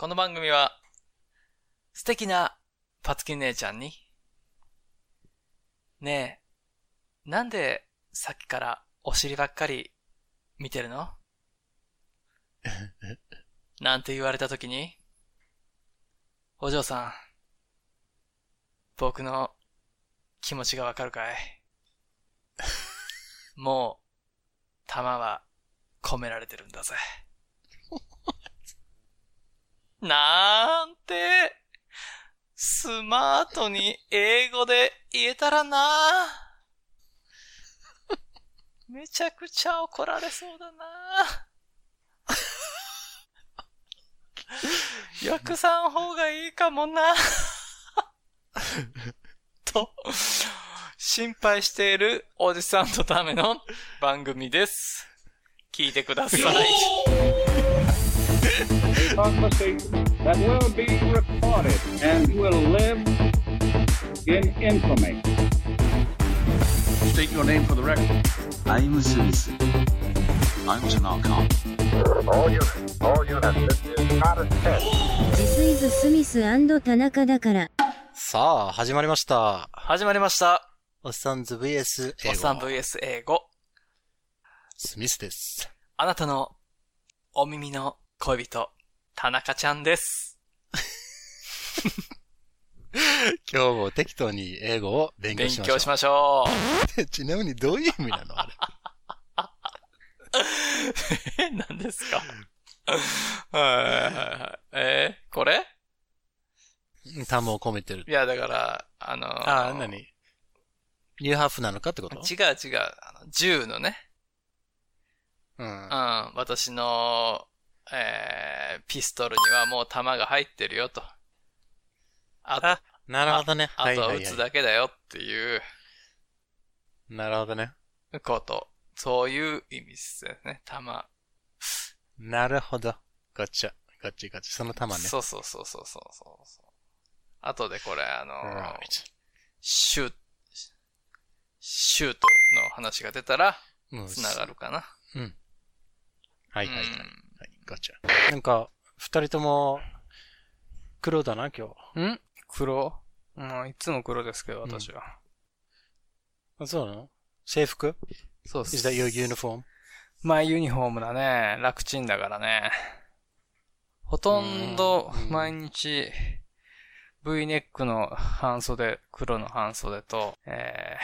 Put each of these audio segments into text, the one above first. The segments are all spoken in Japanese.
この番組は、素敵なパツキン姉ちゃんに、ねえ、なんでさっきからお尻ばっかり見てるの？なんて言われたときに、お嬢さん、僕の気持ちがわかるかい？もう、弾は込められてるんだぜ。なんて、スマートに英語で言えたらな めちゃくちゃ怒られそうだな訳さん方がいいかもな と、心配しているおじさんのための番組です。聞いてください。conversation that will be recorded and will live in infamy. State your name for the record. I'm Smith. I'm Tanaka. All units, all units, this is not a test. This is スミス田中だから。さあ、始まりました。始まりました。おっさんず VS 英語。おっさん VS 英語。スミスです。あなたのお耳の恋人、田中ちゃんです。今日も適当に英語を勉強勉しましょう。強しましょう。ちなみにどういう意味なの？あれ。え、何ですか？はいはいはい。えーこれ？単語を込めてるい。や、だから、あのーああ、何？ニューハーフなのかってこと？違う違う。あの銃のね、うんう。ん、私の、えー、ピストルにはもう弾が入ってるよと。ああ、なるほどね。あとは撃つだけだよっていうい。なるほどね。こと。そういう意味ですよね。弾。なるほど。ガッチャ。ガッチャガッチャ。その玉ね。そうそうそうそうそうそうそう。あとでこれ、あの.シュート、シュートの話が出たら、うんつながるかな。うん。はいはいはい。うんはい、ガッチャ。なんか、二人とも、黒だな、今日。ん？黒？まあ、いつも黒ですけど、うん私は。あ、そうなの？制服？そうっ ?Is that your uniform? まあ、ユニフォームだね。楽ちんだからね。ほとんどうん毎日、V ネックの半袖、黒の半袖と、え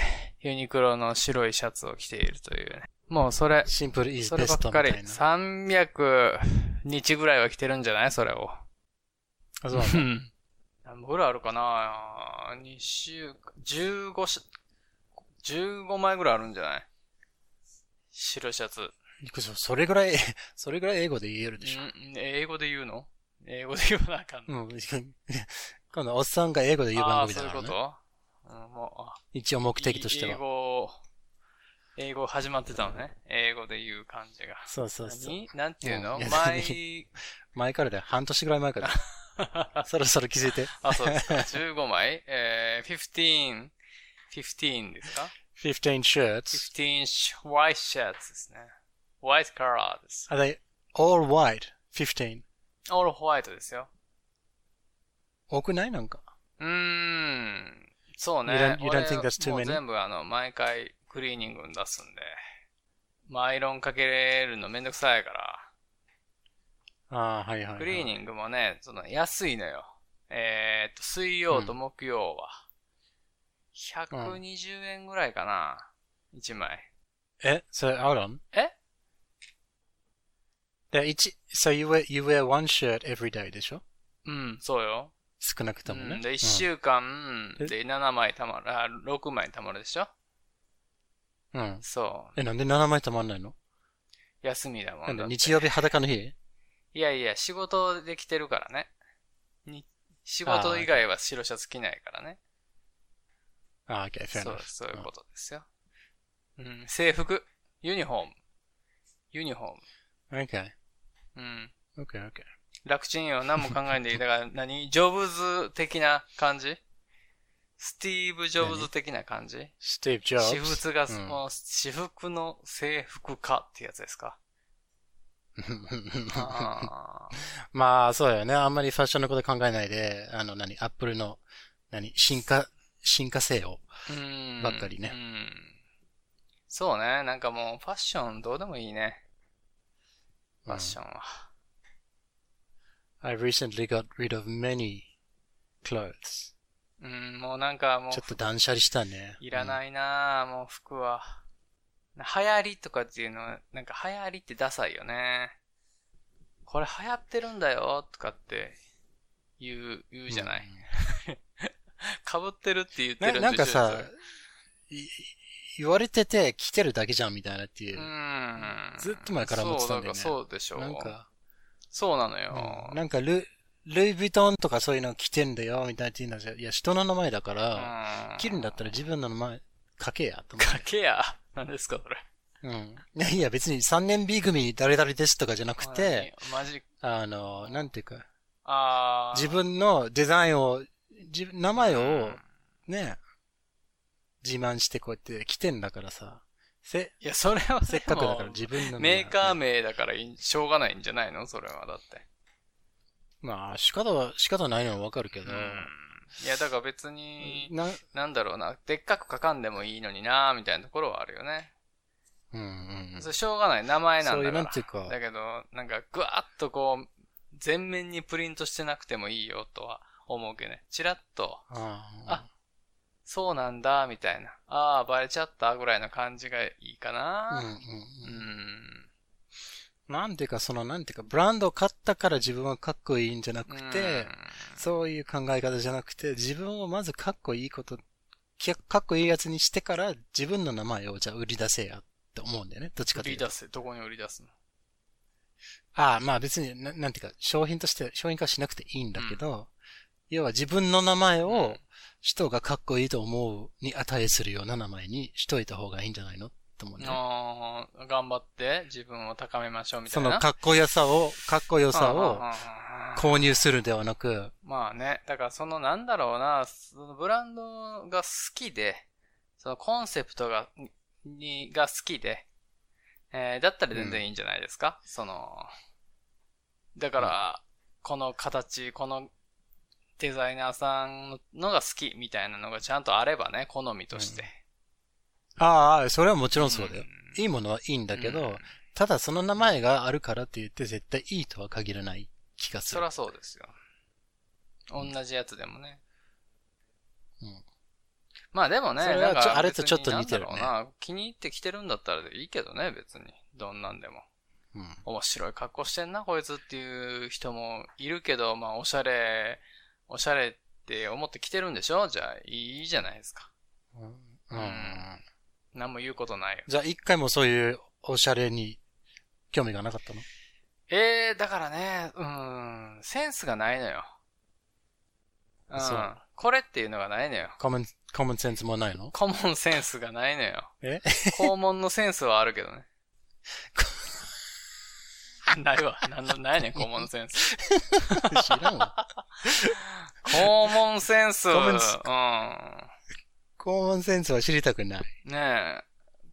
ー、ユニクロの白いシャツを着ているというね。もうそれ、シンプル is そればっかり。みたいな。300日ぐらいは着てるんじゃない？それを。あ、そうなん。何本ぐらいあるかな ?2 週間、15し、15枚ぐらいあるんじゃない？白シャツ。そそれぐらい、それぐらい英語で言えるでしょ。ん英語で言うの？英語で言わなあかんの？うん。今度、おっさんが英語で言う番ああ、そういうこ組だからね。と、うん、もう、あ一応目的として英は。語、英語始まってたのね。英語で言う感じが。そうそうそう。何？なんていうの？うん前、前からだよ。半年ぐらい前から。そろそろ気づいて。あ、そうですか。15枚？えー、15、15ですか？15 shirts. 15 sh- white shirts ですね。white color です。Are they all white? 15. all white ですよ。多くない？なんか。うーん。そうね。You don't- you don't 俺 think that's too many? 全部あの、毎回クリーニングに出すんで。まあアイロンかけれるのめんどくさいから。ああ、はいはい、はい。クリーニングもね、その安いのよ。えーっと、水曜と木曜は。120円ぐらいかな。1枚。え、それ、アウロンえ？で、一、so you wear, you wear one shirt every day でしょ？うん、そうよ。少なくともね。うん、で、1うん週間えで？7枚たまる、あ、6枚たまるでしょ？うん。そう。え、なんで7枚たまんないの？休みだもなんんだってで日曜日裸の日？いやいや、仕事で来てるからね。に仕事以外は白シャツ着ないからね。ああ、OK, fair そう.そういうことですよ。うん、制服、ユニフォーム。ユニフォーム。うん。okay, okay. 楽ちんよ。何も考えんでいい。だから何、ジョブズ的な感じ？スティーブ・ジョブズ的な感じ？Steve Jobs. 私服が、うんもう、私服の制服化ってやつですか？あ まあ、そうだよね。あんまりファッションのこと考えないで、あの、何、アップルの、何、進化、進化性を。ーうんばっかりねうん。そうね。なんかもうファッションどうでもいいね。ファッションは。I recently got rid of many clothes. うん、もうなんかもうちょっと断捨離したね。いらないなぁ、もう服は。流行りとかっていうのは、なんか流行りってダサいよね。これ流行ってるんだよとかって言う、言うじゃない？被ってるって言ってなるなんかさ言われてて着てるだけじゃんみたいなっていうう。ん。ずっと前から思ってたんだよねそうでしょう。なんか、そうなのよ。うんなんかル、ルイ・ヴィトンとかそういうの着てんだよみたいなって言うんだじゃ、いや、人の名前だから、うん着るんだったら自分の名前書けや、と思かけや。何ですか、それ。う。うん。いやいや、別に3年 B 組誰々ですとかじゃなくて、マジ、あの、なんていうか、あー自分のデザインを、自分、名前を、ね、自慢してこうやって着てんだからさ、せ、いや、それはせっかくだから自分の名前メーカー名だからしょうがないんじゃないの？それは、だって。まあ、仕方は、仕方ないのはわかるけど、いや、だから別に、な、なんだろうな、でっかく書かんでもいいのになみたいなところはあるよね。うんうんうんそれしょうがない、名前なんだから。なんていうか、だけど、なんか、ぐわっとこう、全面にプリントしてなくてもいいよとは思うけどね。チラッと、ああそうなんだ、みたいな。ああ、バレちゃった、ぐらいの感じがいいかうんな。うんううんん。なんていうか、その、なんていうか、ブランドを買ったから自分はかっこいいんじゃなくて、うんそういう考え方じゃなくて、自分をまずかっこいいこと、きかっこいいやつにしてから、自分の名前をじゃあ売り出せやって思うんだよね。どっちかというと。売り出す。どこに売り出すの？ああ、まあ別にな、なんていうか、商品として、商品化しなくていいんだけど、要は自分の名前うをん人がかっこいいと思うに値するような名前にしといた方がいいんじゃないの？と思うんね。ああ、頑張って自分を高めましょうみたそいな。のかっこよさを、かっこよさをうんうんうんうん購入するではなく、まあね、だからそのなんだろうな、そのブランドが好きで、そのコンセプトが、に、が好きで、えー、だったら全然いいんじゃないですか、その、だから、この形、このデザイナーさんのが好きみたいなのがちゃんとあればね、好みとして。ああ、それはもちろんそうだよ。んいいものはいいんだけど、うんただその名前があるからって言って絶対いいとは限らない気がする。そりゃそうですよ。同じやつでもね。うんまあでもね、それはちょなんかあれとちょっと似てるね別になんだろうな気に入って着てるんだったらいいけどね、別に。どんなんでも。うん面白い格好してんな、こいつっていう人もいるけど、まあおしゃれ、おしゃれって思って着てるんでしょ？じゃあいいじゃないですか。うんうん何も言うことないよ。じゃあ一回もそういうおしゃれに興味がなかったの？ええー、だからね、うん、センスがないのよ。うそん。これっていうのがないのよ。コモン、コモンセンスもないの？コモンセンスがないのよ。え？肛門のセンスはあるけどね。ないわ。なんの、ないねん、肛門のセンス。知らんわ。肛門センス。うコモンセンスは知りたくない。ん。ねえ。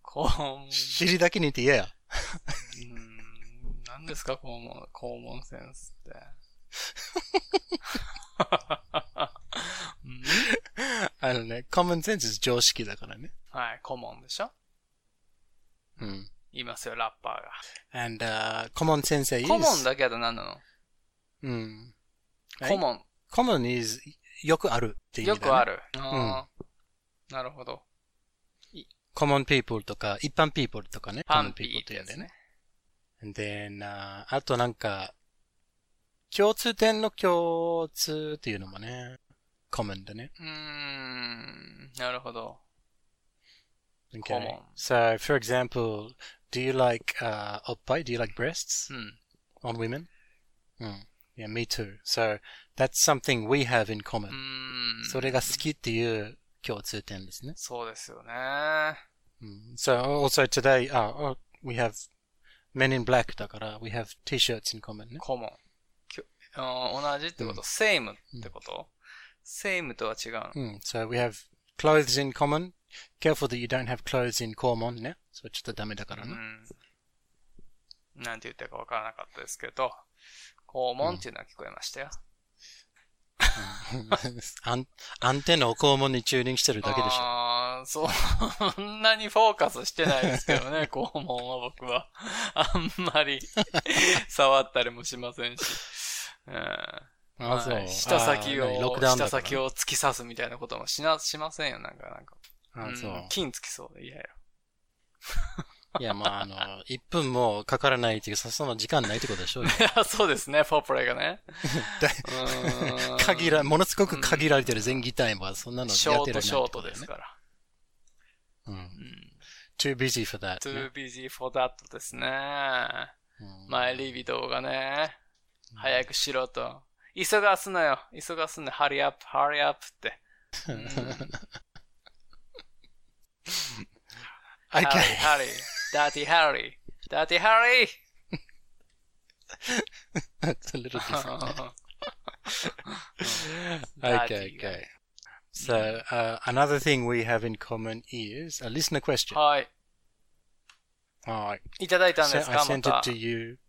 肛門。知りだけに言って嫌や。うん。何ですか、肛門、肛門センスって。うんあのね、コモンセンス常識だからね。はい、顧問でしょ？うん。言いますよ、ラッパーが。and, uh, コモン先生 is... 顧問だけだと何なの？うん。顧問。コモン is よくあるっていう意味だ、ね。よくあ。る。あーなるほど。コモン people とか、一般 people とかね。パ common ンピーってやつ言うんだよね。。Then, uh, あとなんか、共通点の共通っていうのもね、common だね。うーん、なるほど。Okay. Common. So, for example, do you like, uh, おっぱい Do you like breasts うん。on women? うん。Yeah, me too. So, that's something we have in う common. ーん。それが好きっていう共通点ですね。そうですよね。うん So, also today, uh, oh, we have men in black だから、we have t-shirts in common ね。顧問。きょあー同じってこと、?same ってこと ?same とは違うの。うん。So, we have clothes in common. Careful that you don't have clothes in common ね。それちょっとダメだからね。うん。なんて言ったかわからなかったですけど、肛門っていうのは聞こえましたよ。アンアンテナを肛門にチューニングしてるだけでしょ。あーそんなにフォーカスしてないですけどね、肛門は僕は。あんまり 触ったりもしませんし。うんあ、そう。はい舌先を、クダウンだから舌先を突き刺すみたいなこともしな、しませんよ、なんか、なんか。あ、そううん。金つきそうで嫌よ。いや、まあ、あの、1分もかからないっていうか、その時間ないってことでしょうよいや、そうですね、フォープレイがね。限ら、ものすごく限られてる前儀タイムはそんなのショートショートですね。から。うん。うん。too busy for that ね。too busy for that ですね。うん前リビドがね、早くしろと。急がすのよ。急がすの。ハリアップ、ハリアップって。ハリー、Okay. ハリ Daddy Harry. Daddy Harry! That's a little different. okay, okay. So, uh, another thing we have in common is a listener question. Hi. いただいたん I sent it to you.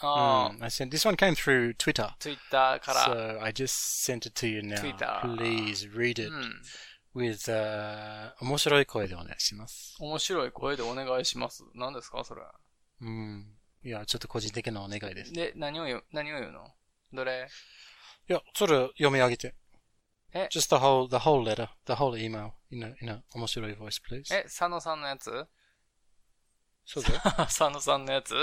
あ Mm, I sent this one came through Twitter. Twitter. So I just sent it to you now. Twitter. Please read it. Hmm. With uh, 面白い声でお願いします。面白い声でお願いします。何ですかそれ。うん。いや、ちょっと個人的なお願いです。で、何を言う、何を言うの？どれ？いや、それ読み上げて。え？Just the whole, the whole letter, the whole email in a, in a 面白い voice, please. え、佐野さんのやつ？そうだよ。佐野さんのやつ？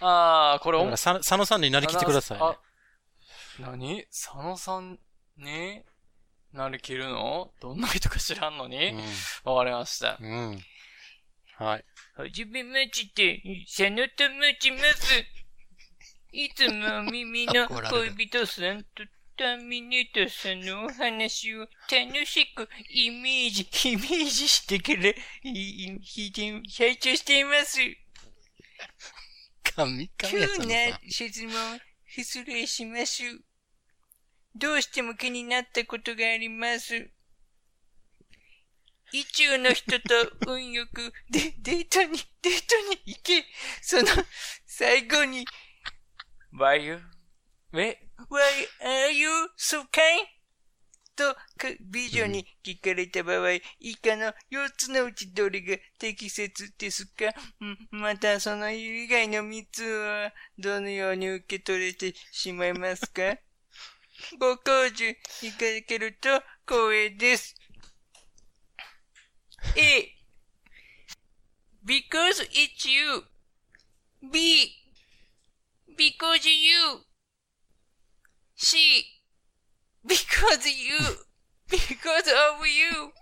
あー、これお佐野さんになりきってください、ね。あ、何？佐野さんに？なりきるの？どんな人か知らんのに？わ、かりました。うん。うん。はい。はじめまして、佐野と申します。いつも耳の恋人さんとターミネーターさんのお話を楽しくイメージ、イメージしてから、いいひで拝聴しています。神、急神や佐野なさん。質問、失礼します。どうしても気になったことがあります。意中の人と運よく でデートに、デートに行け、その最後に、Why you, why, are you so kind? と、か美女に聞かれた場合、以下の4つのうちどれが適切ですか？んまた、その以外の3つは、どのように受け取れてしまいますか？ご教授いただけると光栄です。A. Because it's you. B. Because you. C. Because you. Because of you.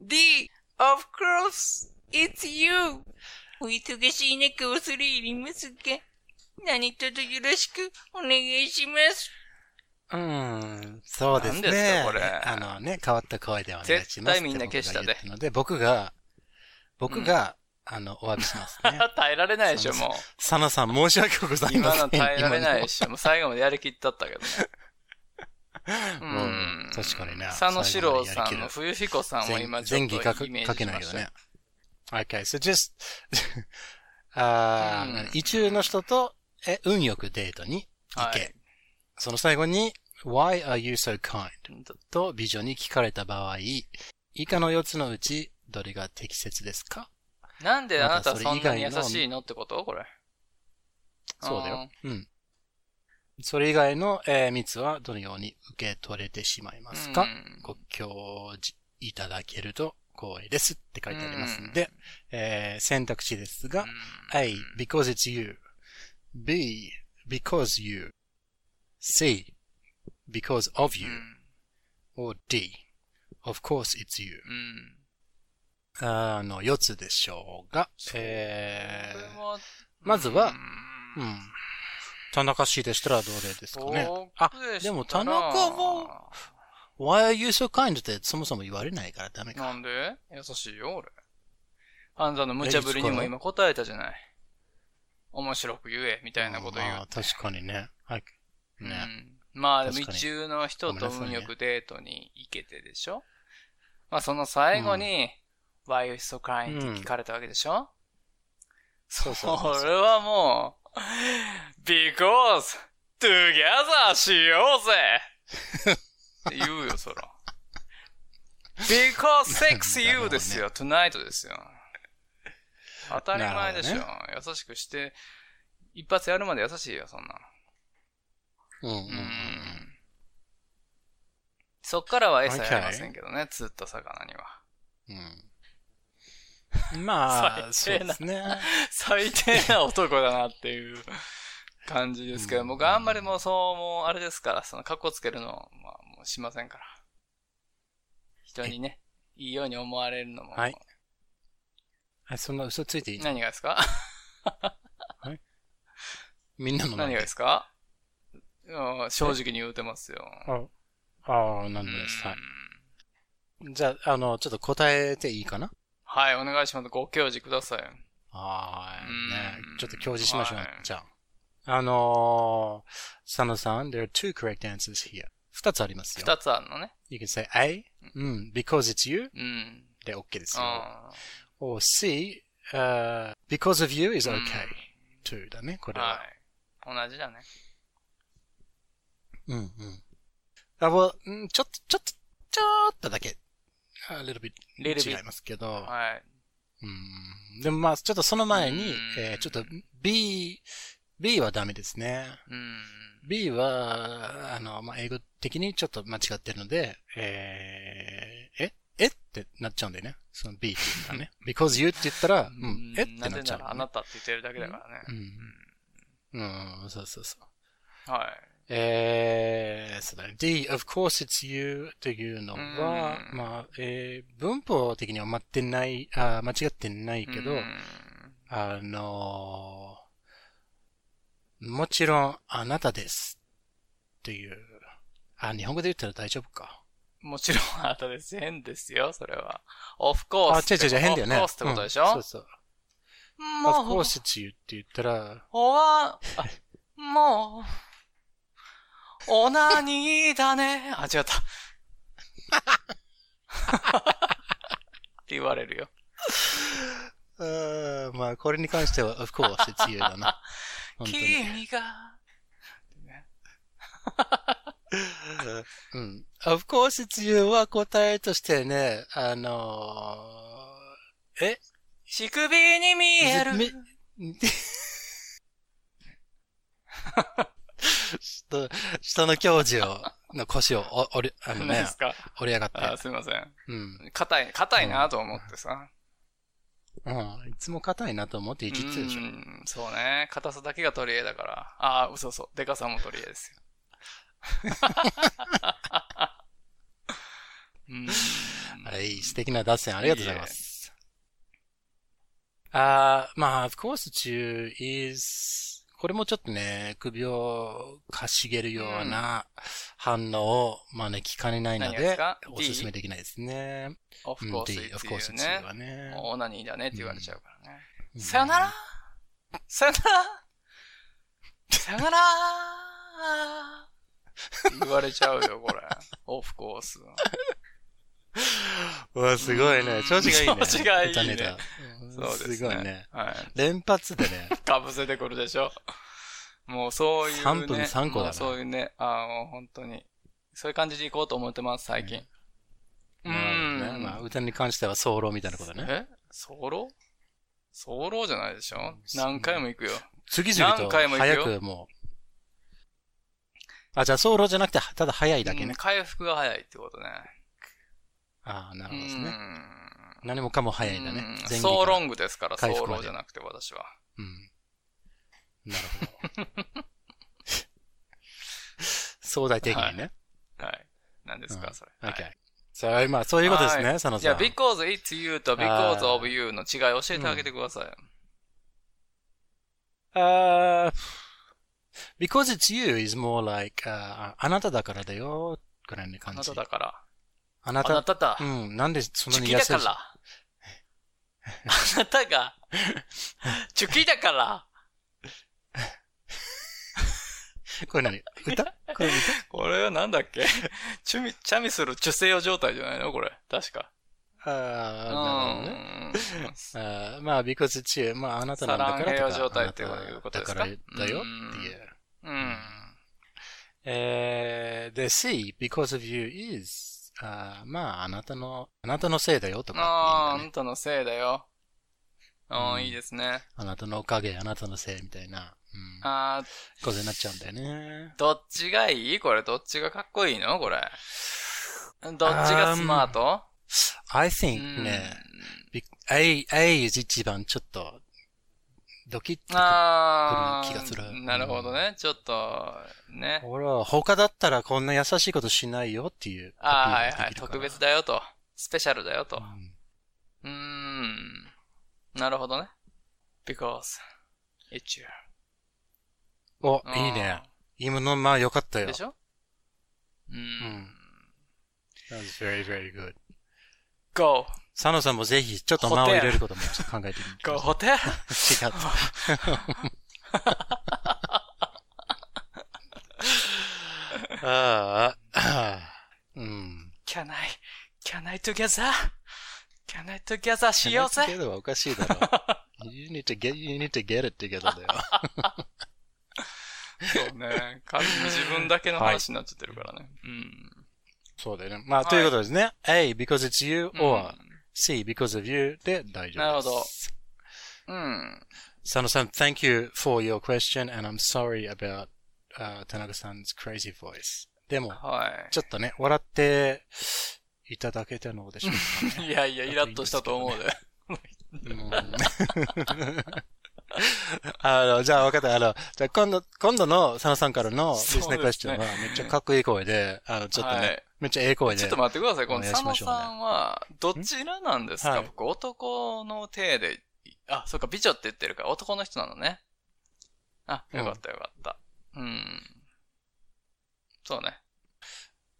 D. Of course. It's you. お忙しい中恐れ入りますが、何卒よろしくお願いします。うん、そうですね。何ですかこれあのね、変わった声でお願いします。絶対みんな消したでので、僕が、僕が、あの、お詫びしますね。耐えられないでしょ、もう。佐野さん、申し訳ございません。今の耐えられない今でしょ。もう最後までやりきったったけどね。う確かにね。佐野史郎さんの冬彦さんを今ちょっとイメーかジしましたけないけどね。。Okay, so just, あうんー、意中の人と、え、運よくデートに行け。はいその最後に、Why are you so kind? と美女に聞かれた場合、以下の4つのうち、どれが適切ですか？なんであなたそんなに優しいのってこと？これ。そうだよ。うん。それ以外の、え3つはどのように受け取れてしまいますか、うんご教示いただけると光栄ですって書いてありますんで、えー選択肢ですが、A, because it's you. B, because you. C, because of う you. ん。or D, of course it's you. うん。あの、4つでしょうが、えー、まずはうんうん。田中氏でしたらどれですかね僕あで、も田中は、Why are you so kind? ってそもそも言われないからダメか。なんで？優しいよ、俺。あんたの無茶ぶりにも今答えたじゃない。面白く言え、みたいなこと言う。まあ、確かにね。はい。ね。うんまあ、でも確かに一中の人と運よくデートに行けてでしょ？まあ、その最後に、Why you so kind? って聞かれたわけでしょ、そうそうそうこれはもう、because, together しようぜって言うよ、そら。because sex you ですよ、tonight ですよ。当たり前でしょ。な優しくして、一発やるまで優しいよ、そんなの。うん。そっからは餌やりませんけどね、釣った魚には。うん。まあ、そ う最低なですね。最低な男だなっていう感じですけど、うん僕あんまりもうそう、もうあれですから、その格好つけるの、まあもうしませんから。人にね、いいように思われるのも。はいあそんな嘘ついていいの何がですか？みんなの前何がですか？うん正直に言うてますよ。ああ、なんでです。はい。じゃあ、あの、ちょっと答えていいかな？はい、お願いします。ご教示ください。はい。うんね。ちょっと教示しましょうはい。じゃあ。あのー、佐野さん、there are two correct answers here. 二つありますよ。二つあるのね。You can say A, うん、because it's you うん。で OK ですよ。あ or C, uh, because of you is うん okay too だね、こーれは。はい。同じだね。うんうん。あ、well, うんちょっと、ちょっと、ちょっとだけ、a little bit 違いますけど、はい。うん、でもまあ、ちょっとその前にうん、えーちょっと B、B はダメですね。うん。B は、あの、まあ、英語的にちょっと間違ってるので、えー、え？え？ってなっちゃうんだよね。その B っていうのはね。because you って言ったら、うん、え？ってなぜなっちゃう、ならあなたって言ってるだけだからね。うん。うん、そうそうそう。はい。えー、そうだね。D, of course it's you というのは、うんまあ、えー、文法的には間ってない、あ間違ってないけど、うんあのーもちろんあなたです。っていう。あ、日本語で言ったら大丈夫か。もちろんあなたです。変ですよ、それは。of course. あ、違う違う変だよね。of course ってことでしょ、うんそうそう。も of course it's you って言ったら、おわ、あ、もう、オナニーだね。あ、違った。って言われるよ。あーまあ、これに関しては、of course it's you だな。君が、うん。of course it's you は答えとしてね、あのー、え？乳首に見える。み下下の教授を、の腰をお、折り、あのね折り上がっあ、て。すいません。うん。硬い、硬いなと思ってさ。うん。いつも硬いなと思っていじってるでしょう。んそうね。硬さだけが取り柄だから。ああ、嘘嘘。でかさも取り柄ですよ。うんはい、素敵な脱線ありがとうございます。あーまあ、of course you is, これもちょっとね、首をかしげるような反応を招きかねないのでおすすめできないですね。of うん course D, it's of course it's you ね。はね。オナニーだねって言われちゃうからね。うんさよなら？さよなら？さよなら？言われちゃうよ、これ。オフコース。うわ、すごいね。調子がいいね。調子がいいね歌ネタうんそうですね。すごいね。はい。連発でね。かぶせてくるでしょ。もうそういうね。3分3個だなもうそういうね。ああ、もう本当に。そういう感じでいこうと思ってます、最近。うなるほどねん。まあ、歌に関しては早漏みたいなことね。え？早漏？早漏じゃないでしょ？何回も行くよ。次々と何回も行くよ早くもう。あ、じゃあ早漏じゃなくて、ただ早いだけね。うん回復が早いってことね。ああ、なるほどですね。うん何もかも早いんだねソーロンングですから、ソーロじゃなくて私は。うん。なるほど。壮大的にね。はい。何ですか、それ。はい OK。さあ、まあ、そういうことですね、はいじゃあ、佐野さん。because it's you と because of you の違いを教えてあげてください。あー because it's you is more like, ああなただからだよ、ぐらいの感じ。あなただから。あなあなただう。ん、なんでそんなチュキだに安いから。あなたが、チュキだから。これ何？歌？これ歌？これはなんだっけ？チュミ、チャミするチュセヨ状態じゃないの？これ。確か。ああ、なるほどね。まあ、because it's you. まあ、あなたなんだからとか。サランヘヨ状態ってことですか？だからだよっていう。うん。えー、で、C, because of you is, あーまあ、あなたの、あなたのせいだよとかああ、あっていうんだねなたのせいだよ。ああ、うんいいですね。あなたのおかげ、あなたのせいみたいな、うん、ああ、ことになっちゃうんだよね。どっちがいい？これ、どっちがかっこいいの？これ。どっちがスマート？I う think んね、び A, A is 一番ちょっと、ドキッとくあ気がするあ、なるほどね。ちょっと、ね。俺は他だったらこんな優しいことしないよっていう。ああ、はいはい。特別だよと。スペシャルだよとう。んうーん。なるほどね。because it's you. お、いいね。今のまあ良かったよ。でしょ？うん。That was very, very good. go, 佐野さんもぜひちょっと間を入れることも考えてみてください。ホテル？違った。ああ、うん。can I, can I together? Can I together しようぜけどはおかしいだろ。you need to get, you need to get it together だよ。そうね。完全に自分だけの話になっちゃってるからね。うん。そうだよね。まあ、はいということですね。A, because it's you, うん or C, because of you で大丈夫です。なるほどうん。佐野さん、thank you for your question and I'm sorry about、uh, 田中さん 's crazy voice. でも、はい。ちょっとね、笑っていただけたのでしょうかね。いやいや、イラッとしたと思うで。う んあの、じゃあ分かった。あの、じゃあ今度、今度の佐野さんからのリスナークエスチョンはめっちゃかっこいい声で、あの、ちょっとね、はいめっちゃええ声で。ちょっと待ってください。この佐野さんは、どちらなんですか、はい僕、男の体で、あ、そっか、美女って言ってるから、男の人なのね。あ、よかったよかった。うん。そうね。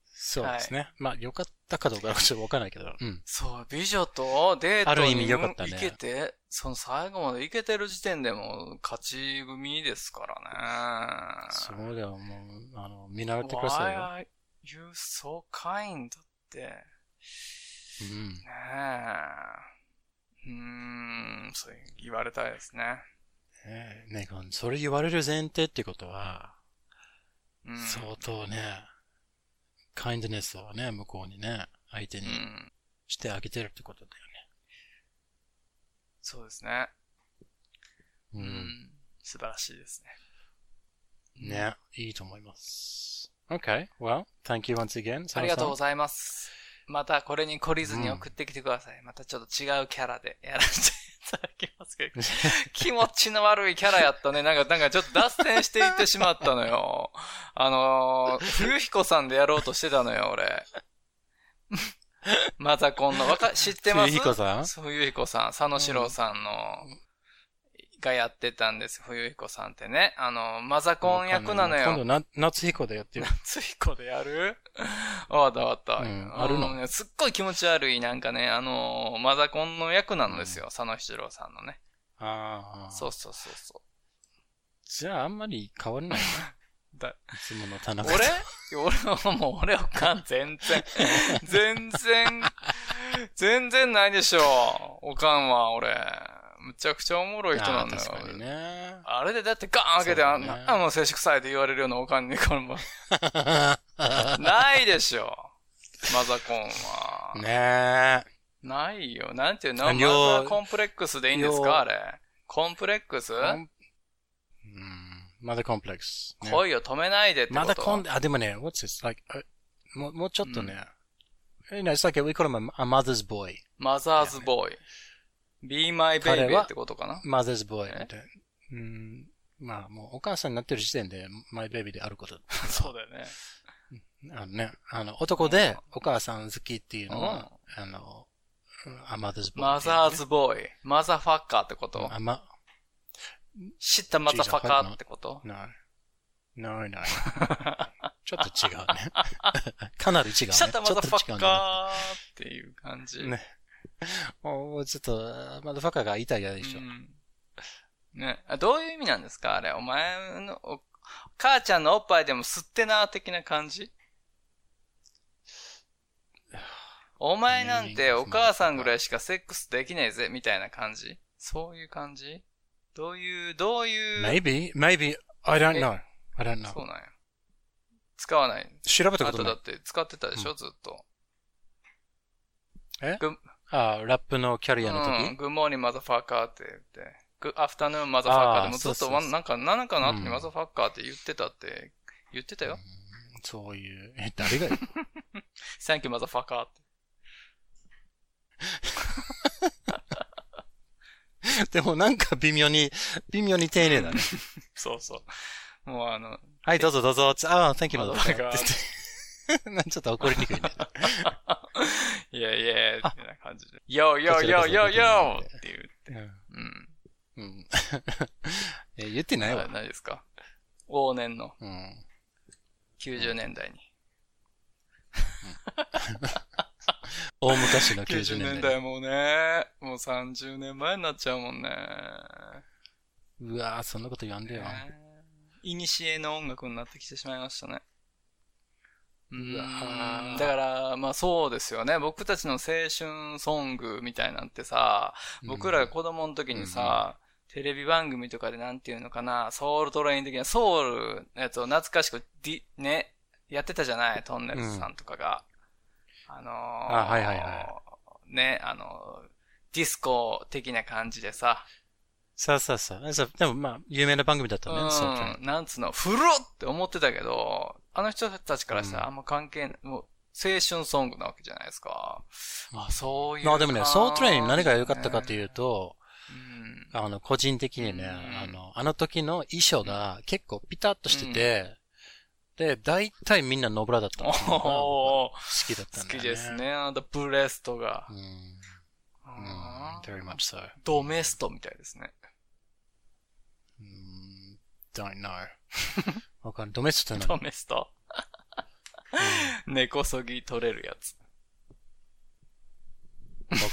そうですね。まあ、よかったかどうかはちょっとわかんないけど。うん。そう、美女とデートに行けて、その最後まで行けてる時点でもう勝ち組ですからね。そうだよ、もう、あの、見習ってください Why よ。are you so kind? って。うん。ねえ。うーん、そう言われたいですね。ねえねそれ言われる前提ってことは、うん。相当ね、カインドネスをね、向こうにね、相手にうん。してあげてるってことだよそうですね。ね。ううん。ん。素晴らしいですね。ね、いいと思います。Okay, well, thank you once again. ありがとうございます。またこれに懲りずに送ってきてください。またちょっと違うキャラでやらせていただきますけど。気持ちの悪いキャラやったね。なんか、なんかちょっと脱線していってしまったのよ。あのー、冬彦さんでやろうとしてたのよ、俺。またこんな、わか、知ってます？冬彦さん？そう冬彦さん、佐野史郎さんの、がやってたんです。冬彦さんってね。あの、マザコン役なのよ。今度な、夏彦でやってる。ついこでやる？わかったわかった。うんあるのねすっごい気持ち悪い、なんかね、あのーマザコンの役なんですよ。佐野七郎さんのね。ああ。そうそうそうそじゃああんまり変わらない。だいつもの田中俺さん俺？はもう、俺はかん、全然。全然、全然ないでしょ。おかんは、俺。むちゃくちゃおもろい人なんだよ。確かにね。あれでだってガーン開けて、あんそうだねな、あもう静止臭いで言われるようなおかんに、これも、ないでしょ。マザコンは。ねえ。ないよ。なんていうの？マザーコンプレックスでいいんです両かあれ。コンプレックス？うん。まだコンプレックス。ね恋を止めないでってこと？まだコン、あ、でもね、what's this? Like, あもう、もうちょっとね。You know, it's like, we call him a, a mother's boy. マザーズボーイ。Be my 彼 baby はってことかな？mother's boy. え？みたいなうん。まあ、もうお母さんになってる時点で、my baby であること。そうだよね。あのね、あの、男でお母さん好きっていうのは、あの、a mother's boy. マザーズボーイ。マザーファッカーってこと？あ、ま、知った？マザーファッカーってこと no. No, no. ちょっと違うね。かなり違うね。知った？マザーファッカーっていう感じ。ね。ね。もうちょっと、マザーファッカーが痛いやでしょ。うんね。あどういう意味なんですか？あれ。お前の、お母ちゃんのおっぱいでも吸ってな、的な感じ？お前なんてお母さんぐらいしかセックスできねえぜ、みたいな感じ？そういう感じ？どういう、どういう？maybe, maybe, I don't え？know. I don't そう know. なんや。使わない。調べたことないあとだっ。て使ってたでしょ、ずっと。え？ぐああ、ラップのキャリアのうん、時 Good morning, motherfucker って言って。Good afternoon, motherfucker あーでもずっとそうそうそうなんか、なんかの後にうん motherfucker って言ってたって言ってたよ。そういう、え、誰が？Thank you, motherfucker って。でもなんか微妙に、微妙に丁寧だね。そうそう。もうあの、はい、どうぞどうぞ。つああ、thank you, ま motherfucker. だって言って ちょっと怒りにくいね。いやいや、みたいな感じで。Yo, 僕に yo! ねって言って。うん。うん。え、言ってないわあ。何ですか？往年のうん。90年代に。大昔の90 90年年代。代もうね、もう30年前になっちゃうもんね。うわぁ、そんなこと言わんでよ。いにしえの音楽になってきてしまいましたね。うんだから、まあそうですよね。僕たちの青春ソングみたいなんてさ、僕らが子供の時にさ、テレビ番組とかでなんていうのかな、ソウルトレイン的なソウルのやつを懐かしくディ、ね、やってたじゃない、とんねるずさんとかが。あのー、あはいはいはね、あのー、ディスコ的な感じでさ、さあさあさあ。そうでもまあ、有名な番組だったね。そうん、なんつうの、古っって思ってたけど、あの人たちからしたらうんあんま関係ない、もう、青春ソングなわけじゃないですか。あ、そういう。まあでもね、ソウルトレイン何が良かったかというと、うん、あの、個人的にね、うんあの、あの時の衣装が結構ピタッとしてて、で、大体みんなノブラだったの。好きだった好んだよね。きです。ね。あの、ブレストがう。ん。ううんん very much so. ドメストみたいですね。うん don't know. わかんない。ドメストってド何メスト？根こそぎ取れるやつ。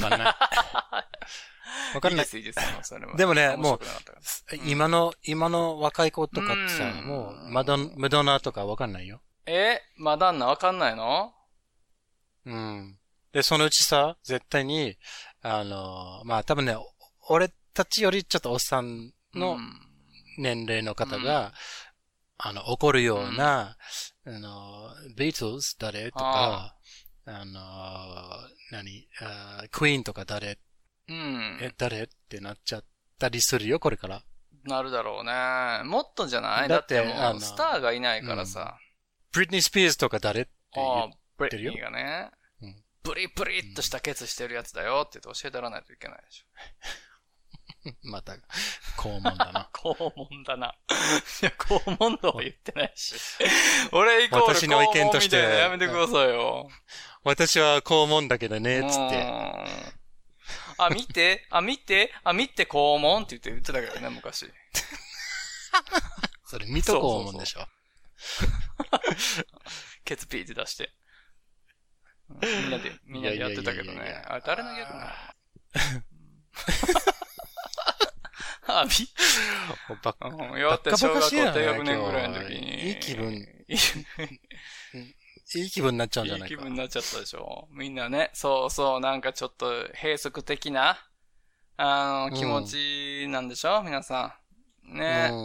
わかんない。わかんないいいで。す、いいですよ、それは。でもね面白くなかったから今の、今の若い子とかってさ、うんもう、マドン、ムドナーとかわかんないよ。え？マダンナわかんないの？うん。で、そのうちさ、絶対に、あの、まあ多分ね、お俺たちよりちょっとおっさんのうん年齢の方が、あの、怒るような、あの、ビートルズ誰とか、あの、何、あクイーンとか誰、うん。え、誰ってなっちゃったりするよ、これから。なるだろうね。もっとじゃない？だっててもう、あのスターがいないからさ。ブリトニー・スピーズとか誰って言ああう、ブてるよリトニーがねうん。ブリブリっとしたケツしてるやつだよって言って教えてやらないといけないでしょ。また、肛門だな。肛門だな。いや、肛門とは言ってないし。俺イコール私の意見として肛門みたいなのやめてくださいよ。私は肛門だけどね、つって。うんあ、見て、あ、見て、あ、見て肛門って言って言ってたけどね、昔。それ、水戸肛門でしょ。ケツピーって出して。うんみんなで、みんなでやってたけどいやいやいやいねや。あ、誰のギャグなの？あ、み、ばっうん、やって小学校低学年ぐらいの時に。いい気分いいい気分になっちゃうんじゃいないか。気分になっちゃったでしょ。みんなね、そうそう、なんかちょっと閉塞的な、あの、気持ちなんでしょ、皆さん。ね。う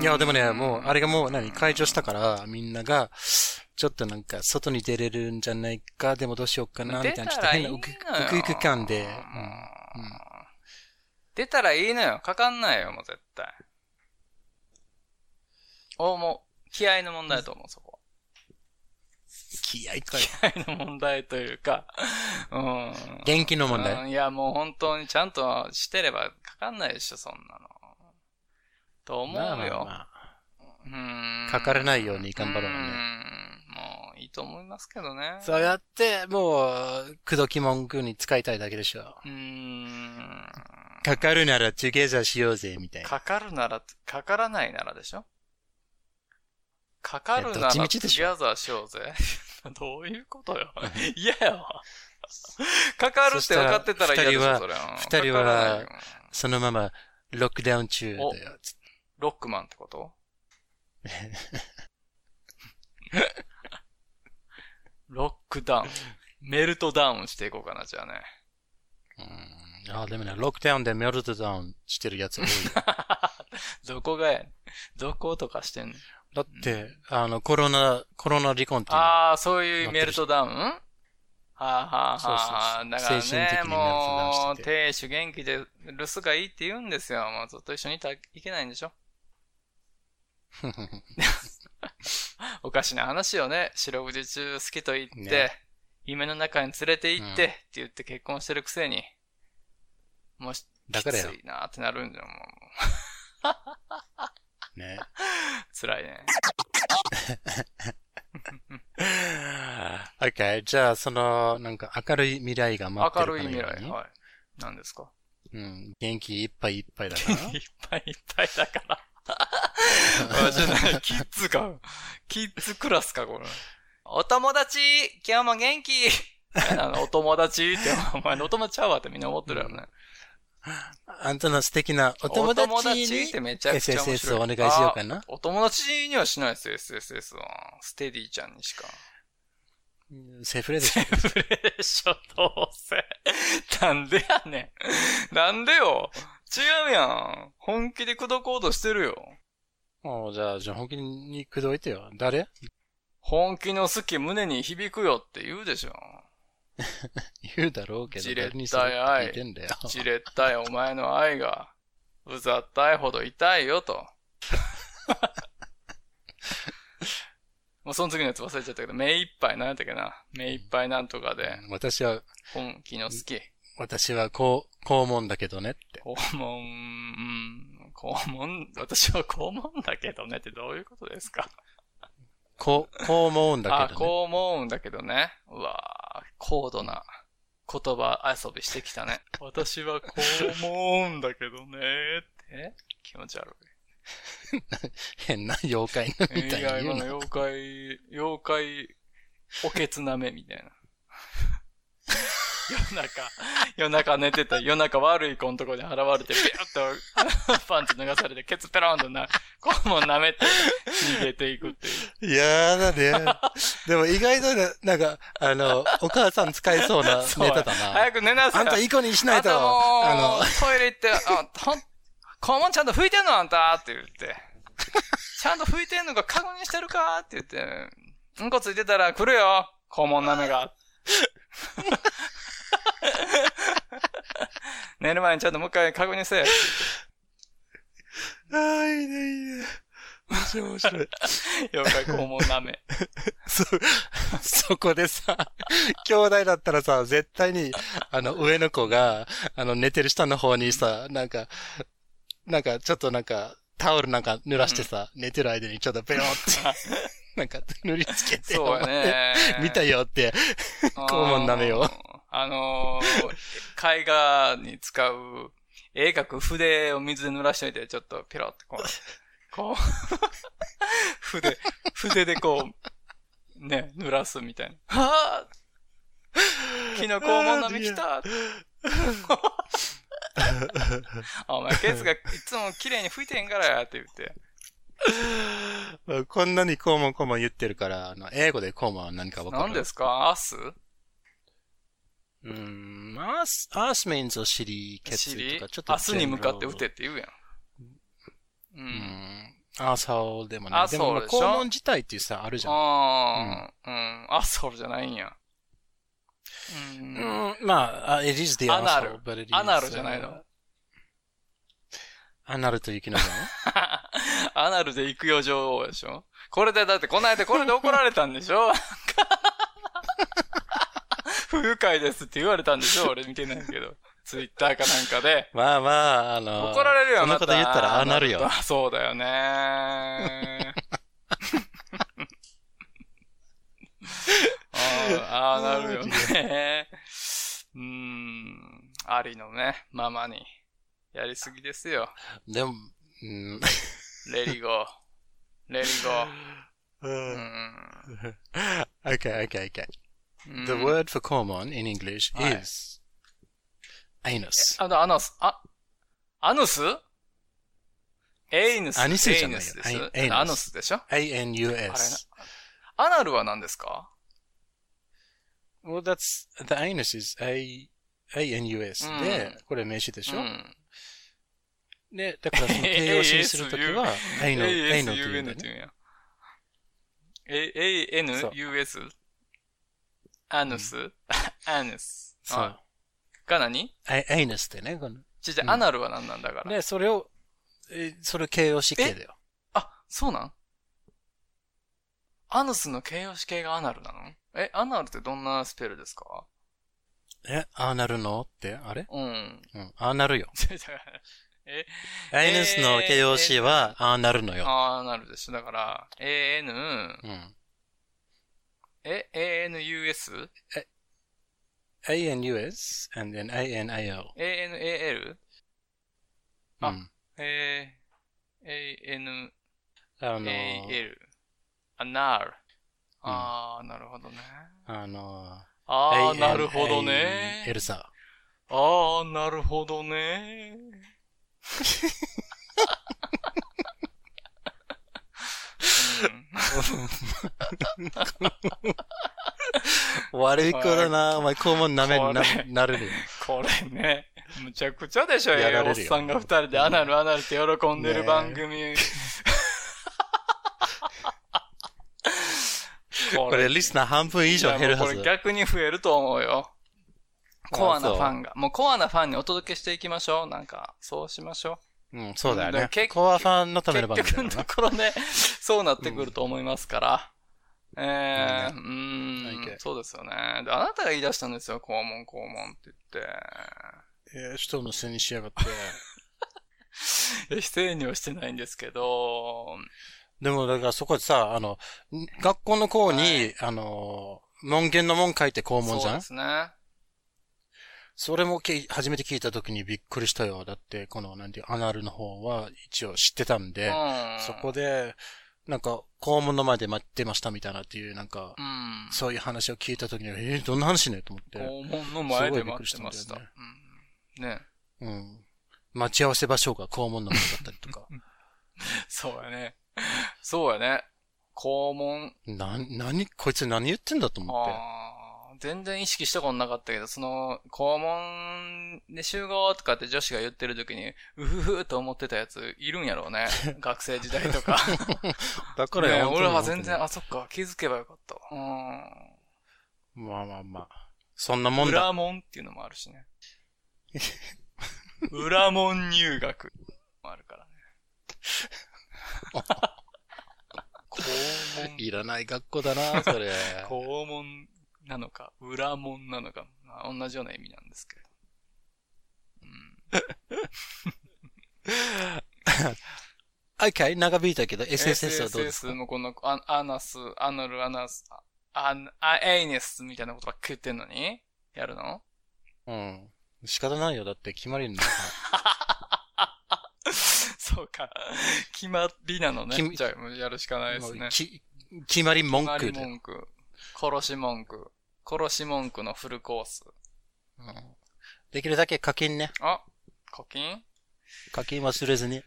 ん。いや、でもね、もう、あれがもう何、解除したから、みんなが、ちょっとなんか、外に出れるんじゃないか、でもどうしようかな、み出たいな、ちょっと変なウクウク感で、もううん出たらいいのよ。かかんないよ、もう絶対。お、もう、気合の問題だと思う、そこ。気合かよ。気合の問題というか、うん。元気の問う題。んいや、もう本当にちゃんとしてればかかんないでしょ、そんなの。と思うよ。まあまあまあうんかからないように頑張ろうねと思いますけどね。そうやって、もう、口説き文句に使いたいだけでしょ。うーん。かかるなら、 together しようぜ、みたいな。かかるなら、かからないならでしょ？かかるなら、いやどっちみちでしょ together しようぜ。どういうことよ。嫌やわ。かかるって分かってたら嫌でしょ、それは。二人はそのまま、ロックダウン中だよ。ロックマンってこと？ロックダウン。メルトダウンしていこうかな、じゃあね。うん。あ、でもね、ロックダウンでメルトダウンしてるやつ多いよ。どこがやねんどことかしてんの？だって、あの、コロナ、コロナ離婚っていうのああ、そういうメルトダウン？はあ、はあはあそうそうはあ、そうだからね、精神的にメルトダウンもう、してて亭主元気で留守がいいって言うんですよ。もうずっと一緒にいたらいけないんでしょ？おかしな話よね。四六時中好きと言って、ね夢の中に連れて行って、って言って結婚してるくせに、もう、だからよきついなってなるんだよ、もう。ね。辛いね。OK, じゃあ、その、なんか明るい未来が待って明るかのるい未来。はい。何ですか？うん。元気いっぱいいっぱいだから。いっぱいいっぱいだから。あじゃない、キッズか。キッズクラスか、これ。お友達今日も元気 あのお友達って、お前のお友達ちゃうわってみんな思ってるよね。あんたの素敵なお友達お友達っにてめちゃくちゃ。SSS をお願いしようかなあ。お友達にはしないです、SSS は。ステディちゃんにしか。セフレでしょ。セフレでしょ、どうせ。なんでやねん。なんでよ。違うやん。本気で口説こうとしてるよ。もうじゃあ、じゃあ本気に口説いてよ。誰？本気の好き胸に響くよって言うでしょ。言うだろうけど、じれったい誰にするって聞いてんだよ。じれったいお前の愛が、うざったいほど痛いよと。もうその次のやつ忘れちゃったけど、目いっぱいなんやったっけな。目いっぱいなんとかで、私は、本気の好き。私はこう、肛門だけどねって。肛門、うん、肛門、私は肛門だけどねってどういうことですか？こう、肛門だあ、けどね。こう思うんだけどね。うわぁ、高度な言葉遊びしてきたね。私はこう思うんだけどねって。気持ち悪 変な妖怪のい。みたいや、いに言うな。今の妖怪、妖怪、おけつなめみたいな。夜中、夜中寝てた夜中悪い子のとこに現れて、ピュッとパンツ脱がされて、ケツペロンとな、肛門舐めて逃げていくっていう。いやだね。でも意外とね、なんか、あの、お母さん使いそうなネタだな。早く寝なさい。あんたいい子にしないと、あの、トイレ行って、あ、ほん、肛門ちゃんと拭いてんのあんたって言って。ちゃんと拭いてんのか確認してるかって言って。うんこついてたら来るよ肛門舐めが。寝る前にちゃんともう一回確認せえ。ああ、いいね、いいね。面白い面白い。妖怪肛門舐め。そ、そこでさ、兄弟だったらさ、絶対に、あの、上の子が、あの、寝てる下の方にさ、なんか、なんか、ちょっとなんか、タオルなんか濡らしてさ、寝てる間にちょっとペロって、なんか塗りつけて、そうやね見たよって、肛門舐めよう。あのー、絵画に使う、絵描く筆を水で濡らしといて、ちょっとピロってこう、こう、筆、筆でこう、ね、濡らすみたいな。はぁ昨日肛門舐め来たあお前、ケツがいつも綺麗に拭いてへんからやって言って。こんなに肛門肛門言ってるから、あの、英語で肛門は何かわかる何ですか？アス？うーん、アース、アースメインズを尻、ケツ尻とか、ちょっと。アスに向かって打てって言うやん。う。うんん。アーサーでもね。アーソでもまあーでしょ？肛門自体っていうさ、あるじゃん。ああ、うん。アソルじゃないんや。うん。うん、まあ、あ it is the アナル but it is, アナルじゃないの？uh, アナルという機能だアナルで行くよ女王でしょ？これで、だってこの間これで怒られたんでしょ？不愉快ですって言われたんでしょ 俺見てないけど。ツイッターかなんかで。まあまあ、あの、怒られるよ、そんなこと言ったら、ああなるよ。あそうだよね。あーああ、なるよね。うーん。ありのね、ままに。やりすぎですよ。でも、うん、レリゴー。レリゴー。ううんん。okay, okay, okay. うん The word for common in English はい is anus. あの、アナス、あ、アヌスエイヌス。アニスじゃないよエアヌスでしょ A-N-U-S. な。アナルは何ですか？Well, that's, the anus is a, a-n-u-s うんで、これ名詞でしょ、うん。で、だからその形容詞にするときは、a の、a のっていうね。言うんや。A、そう ANUS? アヌス？アヌス。そうあ。が何？a- anus ってね、この。ちょちょ、うんアナルは何なんだから。で、それを、え、それ形容詞形だよ。あ、そうなん？アヌスの形容詞形がアナルなの？え、アナルってどんなスペルですか？え、ああなるのって、あれ？うん。うん、ああなるよ。え、anus の形容詞は、ああなるのよ。あーなるでしょ。だから、AN、うん。え、ANUS? anus, and then anal. ANAL? あうん。えー、ANAL? あの、アナル。あー、なるほどね。あの、あー、なるほどね。エルサ。あー、なるほどね。悪い子だな、お前、肛門舐めこれな、なれるよ。これね、むちゃくちゃでしょ、やられるよおっさんが二人でアナルアナルって喜んでる番組。こ これ、リスナー半分以上減るはずこれ。逆に増えると思うよ。コアなファンが。もうコアなファンにお届けしていきましょう。なんか、そうしましょうん、そうだよね。コアファンのう。ための結局の番組だよな。ところね、そうなってくると思いますから。えー、うなんーん、だっけそうですよね。で、あなたが言い出したんですよ、肛門、肛門って言って。えー人のせいにしやがって。え否定にはしてないんですけど、でも、だからそこでさ、あの、ん学校の校に、はいあの、門限の門書いて校門じゃそうんですね。それもき初めて聞いた時にびっくりしたよ。だって、この、なんていう、アナルの方は一応知ってたんで、うん。そこで、なんか、校門の前で待ってましたみたいなっていう、なんか、うん。そういう話を聞いた時に、えー、どんな話ね？と思って。肛門の前で待ってました。すごいびっうん。ね。うん。待ち合わせ場所が校門の前だったりとか。そうやね。そうやね。肛門。な、なに、こいつ何言ってんだと思って。全然意識したことなかったけど、その、肛門で集合とかって女子が言ってる時に、うふふと思ってたやついるんやろうね。学生時代とか。だからね俺は全然、あ、そっか、気づけばよかったわ。うん。まあまあまあ。そんなもんだ。裏門っていうのもあるしね。裏門入学もあるからね。肛門、いらない学校だな、それ。肛門なのか、裏門なのか、まあ、同じような意味なんですけど。うん、OK、長引いたけど、SSS はどうです SSS かもこのアアナス、アナル、アナス、アン、アエイネスみたいなことばっかり言ってんのに？やるの？うん。仕方ないよ。だって決まりんだか そうか。決まりなのね。決じゃあ、やるしかないら。ですね。き決まり文決まり句で。文句。殺し文句。殺し文句のフルコース。うんできるだけ課金ね。あ、課金？課金忘れずに。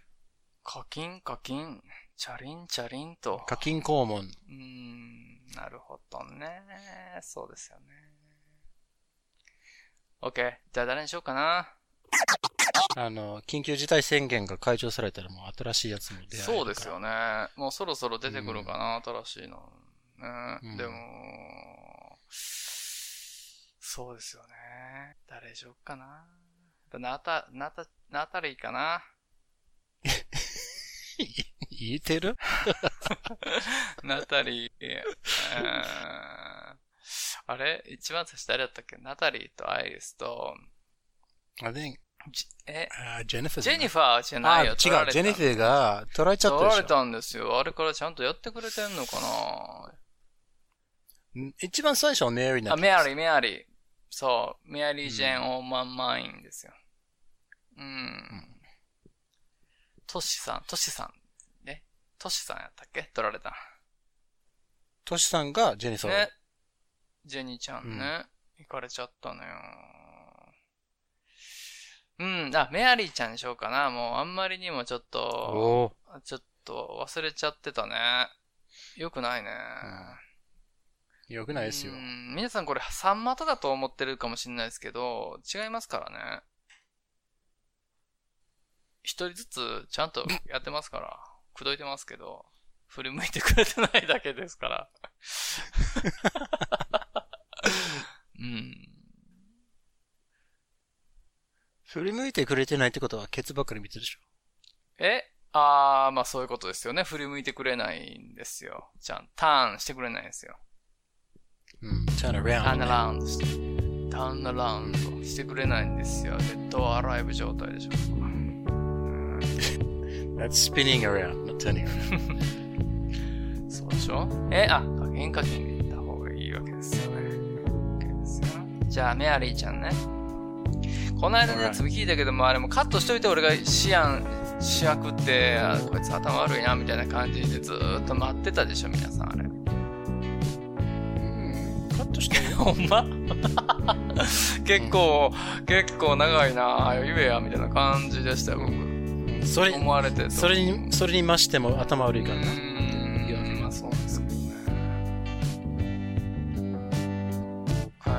課金？課金？チャリン？チャリンと。課金肛門。うーん、なるほどね。そうですよね。OK。じゃあ誰にしようかな？あの、緊急事態宣言が解除されたらもう新しいやつも出会えるそうですよね。もうそろそろ出てくるかな、新しいの。ね、うんでも、そうですよね。誰にしようかな。なた、なた、なたりかな。言えてる？ナタリー、えーあれ？一番最初誰だったっけ？ナタリーとアイリスと、I think, じえ、あジェニファージェニフファーじゃないよ。あ、違う。ジェニファーが取られちゃった。取られたんですよ。あれからちゃんとやってくれてんのかうん一番最初はメアリーなあ、なメアリー、メアリー。そう。メアリー・ジェーン・オーマン・マインですよ。うん。トシさん、トシさん。ね。トシさんやったっけ？取られた。トシさんがジェニファー。ね。ジェニーちゃんね。行かれちゃったのよ。うん。あ、メアリーちゃんにしようかな。もうあんまりにもちょっと、ちょっと忘れちゃってたね。よくないね。よくないですよう。ん皆さんこれ三股だと思ってるかもしれないですけど、違いますからね。一人ずつちゃんとやってますから、口説いてますけど、振り向いてくれてないだけですから。うん。振り向いてくれてないってことはケツばっかり見てるでしょ。え？あー、まあそういうことですよね。振り向いてくれないんですよ。ちゃん、ターンしてくれないんですよ。うん。turn ターン around ね。アラウンドして、ターンアラウンドしてくれないんですよ。デッドアライブ状態でしょ。That's spinning around, not turning around. そうでしょ？え、あ、変化球で行った方がいいわけですよね。OK ですよじゃあ、メアリーちゃんね。この間のやつも聞いたけども、あれもカットしといて俺が思案しやくって、あこいつ頭悪いな、みたいな感じでずーっと待ってたでしょ、皆さん、あれ。うん。カットして。ほんま？結構、結構長いな言えや、みたいな感じでしたよ、僕。それ、思われてそれに、それに増しても頭悪いからな。うーん、まあそうですけどね。は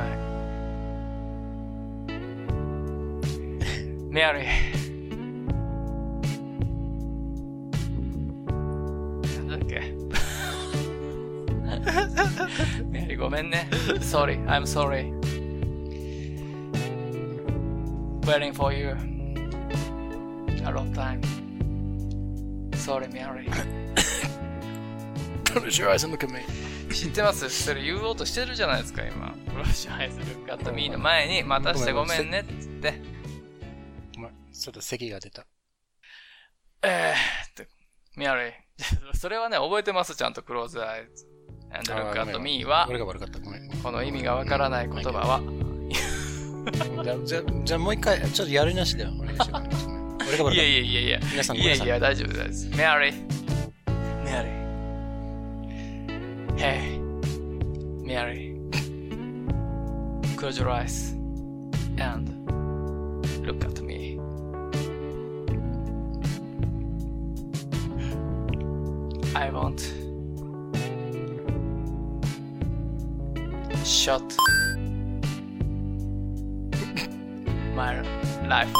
い。メアリめんね。Sorry, I'm sorry. Waiting for you. A long time. Sorry, Mary. Close your eyes and look at me. 知ってます？それ言おうとしてるじゃないですか、今。クロシアイズルックアッの前に、またしてごめんねって言って。ごめん、ちょっと咳が出た。えーっと、ミアリー。それはね、覚えてます、ちゃんとクローズアイズ。And look at me は、俺が悪かった。ごめん。この意味がわからない言葉は、じゃあ、じゃあ、じゃあもう一回、ちょっとやりなしでお願いします。俺が悪かった。いやいやいやいや。皆さん。いやいや、大丈夫です。メアリー。メアリー。Hey, Mary. Close your eyes and look at me. I want shot my life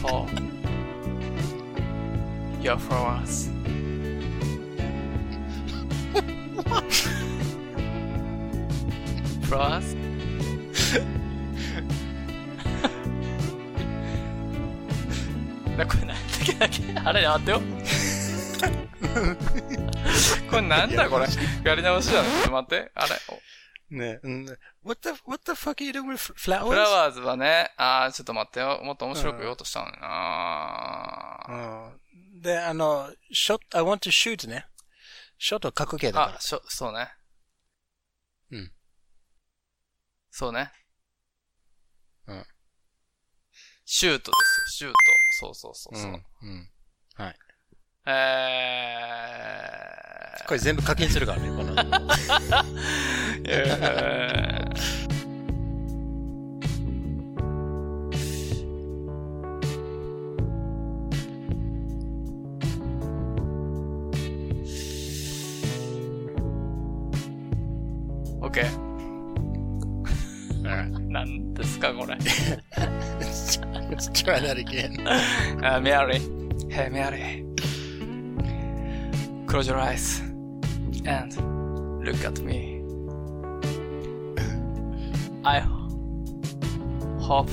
for your flowers. flowers? なこれなんだっけだっけあれ待ってよ。 これなんだこれ。やり直しだね。ちょっと待って。あれ。ね、うん。What the, what the fuck are you doing with flowers? フラワーズはね、あー、ちょっと待ってよ。もっと面白く言おうとしたのになうんで、あの、shot, I want to shoot ね。ショット過去形だかあ、しょ、そうね。うん。そうね。うん。シュートですよ、シュート。そうそうそうら。そう。うん。うん。はい。えこれ全部課金するからね、この。ー、えー、オッケー。何ですか、これ。Let's try that again. Uh, Mary. Hey, Mary. Close your eyes and look at me. I hope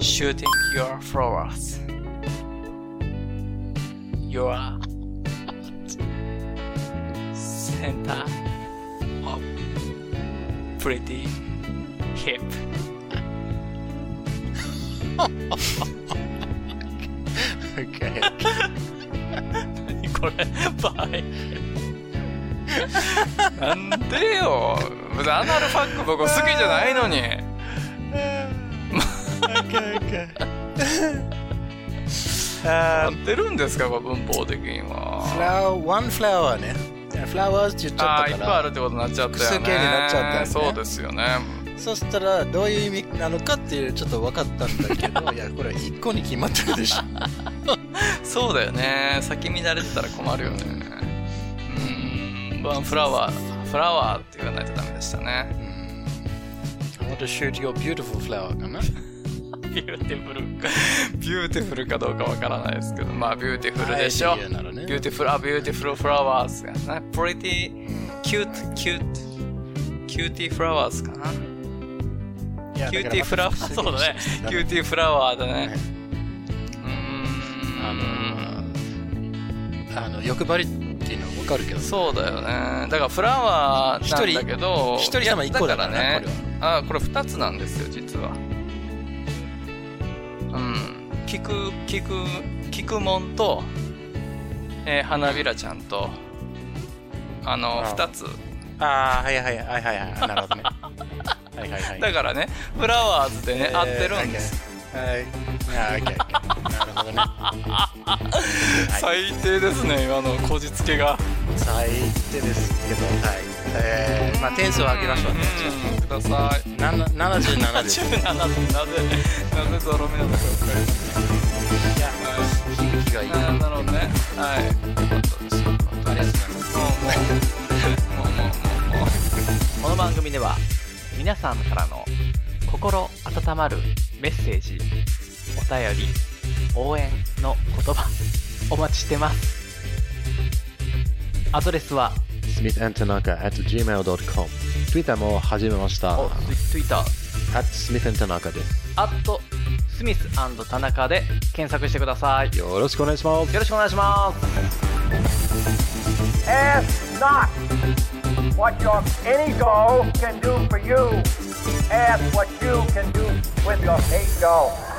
shooting your flowers. Your center of pretty hip. Okay. 何これバイ。なんでよ。アナルファック僕好きじゃないのに。合ってるんですか文法的には。flower, one flower ね。flowers って言っちゃああ、ったからいっぱいあるっ。てことになっちゃったよね。複数形になっちゃったよねそうですよね。そしたら、どういう意味なのかっていうちょっと分かったんだけど、いや、これ一個に決まってるでしょ。そうだよね。先乱れてたら困るよね。うん。ワンフラワー、フラワーって言わないとダメでしたね。I want to shoot your beautiful flower かな？ビューティフルか、ビューティフルかどうかわからないですけど、まあビューティフルでしょ。ねビューティフル、あ、ビューティフルフラワーズがな。プリティ、キュート、キュート、キューティーフラワーズかな。キューティーフラワー、そうだね。キューティーフラワーだね。あの、欲張りっていうのはわかるけど、そうだよね。だからフラワーなんだけど、一人一人様一個だからねあ、これ二つなんですよ、実は。うん。菊、菊、菊門と、えー花びらちゃんと、あの、あ二つ。ああ、はいはいはいはいはい。なるほどね。はいはいはい。だからね、フラワーズでね、合ってるんです。はい。あー、オッケーオッケー。なるほどね。は い最低ですね、今のこじつけが。最低ですけど、はい。えー、まあ点数を上げましょうね。うん、ください。なな77です。77で、なぜ、なぜゾロ目なのか分かりません。いや、響きがいい。あーなるほどね。はい。よかったです。ありがとうございます。もう、もう、もう、もう、もう。この番組では皆さんからの心温まるメッセージ、お便り、応援の言葉お待ちしてます。アドレスは smithandtanaka at gmail.com。Twitter も始めました。お Twitter、at smithandtanaka です。アットスミス田中で検索してください。よよろしくお願いします。ろしくお願いします。Ask not what your ego can do for you. Ask what you can do with your ego.